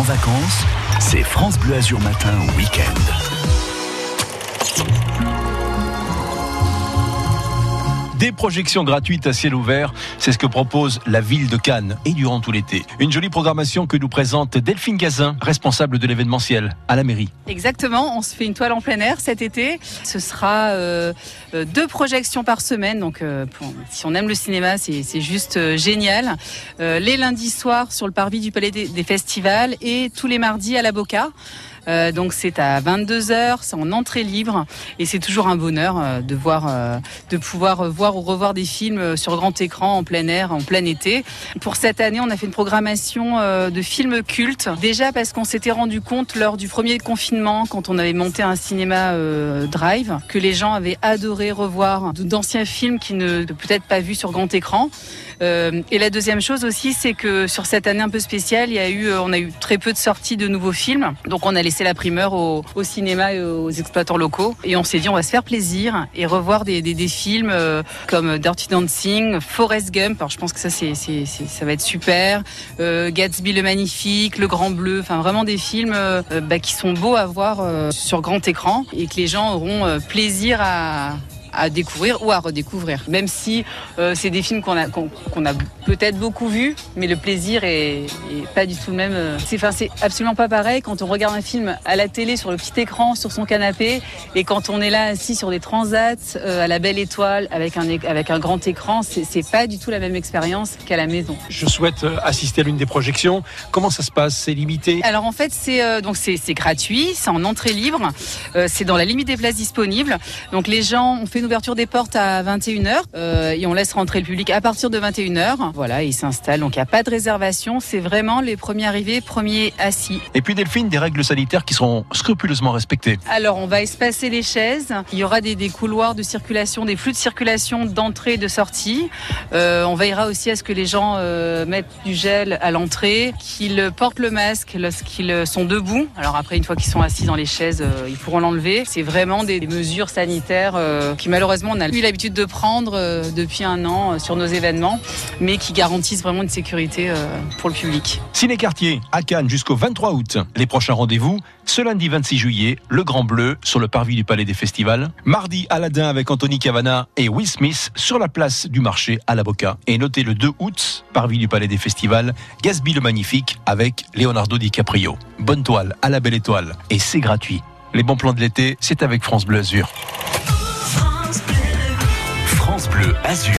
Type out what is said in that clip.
en vacances, c'est France Bleu Azur Matin Week-end. Des projections gratuites à ciel ouvert, c'est ce que propose la ville de Cannes et durant tout l'été. Une jolie programmation que nous présente Delphine Gazin, responsable de l'événementiel à la mairie. Exactement, on se fait une toile en plein air cet été. Ce sera euh, euh, deux projections par semaine, donc euh, si on aime le cinéma, c'est juste génial. Les lundis soirs sur le parvis du Palais des, des Festivals et tous les mardis à la Boca. Euh, donc c'est à 22h, c'est en entrée libre et c'est toujours un bonheur euh, de voir, euh, de pouvoir voir ou revoir des films sur grand écran en plein air, en plein été. Pour cette année, on a fait une programmation de films cultes. Déjà parce qu'on s'était rendu compte lors du premier confinement, quand on avait monté un cinéma Drive, que les gens avaient adoré revoir d'anciens films qui ne peut-être pas vus sur grand écran. et la deuxième chose aussi, c'est que sur cette année un peu spéciale, il y a eu, on a eu très peu de sorties de nouveaux films, donc on a laissé la primeur au, cinéma et aux exploitants locaux. Et on s'est dit, on va se faire plaisir et revoir des, des, films euh, comme Dirty Dancing, Forrest Gump. Alors je pense que ça, c'est, ça va être super. Euh, Gatsby le Magnifique, Le Grand Bleu. Enfin, vraiment des films euh, bah, qui sont beaux à voir sur grand écran et que les gens auront plaisir à à découvrir ou à redécouvrir. Même si euh, c'est des films qu'on a, qu'on qu a peut-être beaucoup vus, mais le plaisir est, est pas du tout le même. C'est, enfin, c'est absolument pas pareil quand on regarde un film à la télé sur le petit écran, sur son canapé, et quand on est là assis sur des transats euh, à la belle étoile avec un, avec un grand écran, c'est, c'est pas du tout la même expérience qu'à la maison. Je souhaite euh, assister à l'une des projections. Comment ça se passe? C'est limité? Alors en fait, c'est euh, donc c'est, c'est gratuit, c'est en entrée libre, euh, c'est dans la limite des places disponibles. Donc les gens ont fait une ouverture des portes à 21h euh, et on laisse rentrer le public à partir de 21h. Voilà, ils s'installent. Donc il n'y a pas de réservation. C'est vraiment les premiers arrivés, premiers assis. Et puis Delphine, des règles sanitaires qui seront scrupuleusement respectées. Alors on va espacer les chaises. Il y aura des, des couloirs de circulation, des flux de circulation d'entrée et de sortie. Euh, on veillera aussi à ce que les gens euh, mettent du gel à l'entrée, qu'ils portent le masque lorsqu'ils sont debout. Alors après, une fois qu'ils sont assis dans les chaises, euh, ils pourront l'enlever. C'est vraiment des, des mesures sanitaires euh, qui malheureusement on a eu l'habitude de prendre euh, depuis un an euh, sur nos événements, mais qui garantissent vraiment une sécurité euh, pour le public. Ciné Quartier à Cannes jusqu'au 23 août. Les prochains rendez-vous ce lundi 26 juillet, Le Grand Bleu sur le parvis du Palais des Festivals. Mardi, Aladdin avec Anthony Cavana et Will Smith sur la place du marché à la Boca. Et notez le 2 août, parvis du Palais des Festivals, Gatsby le Magnifique avec Leonardo DiCaprio. Bonne toile à la belle étoile. Et c'est gratuit. Les bons plans de l'été, c'est avec France Bleu Azur. Bleu Azur.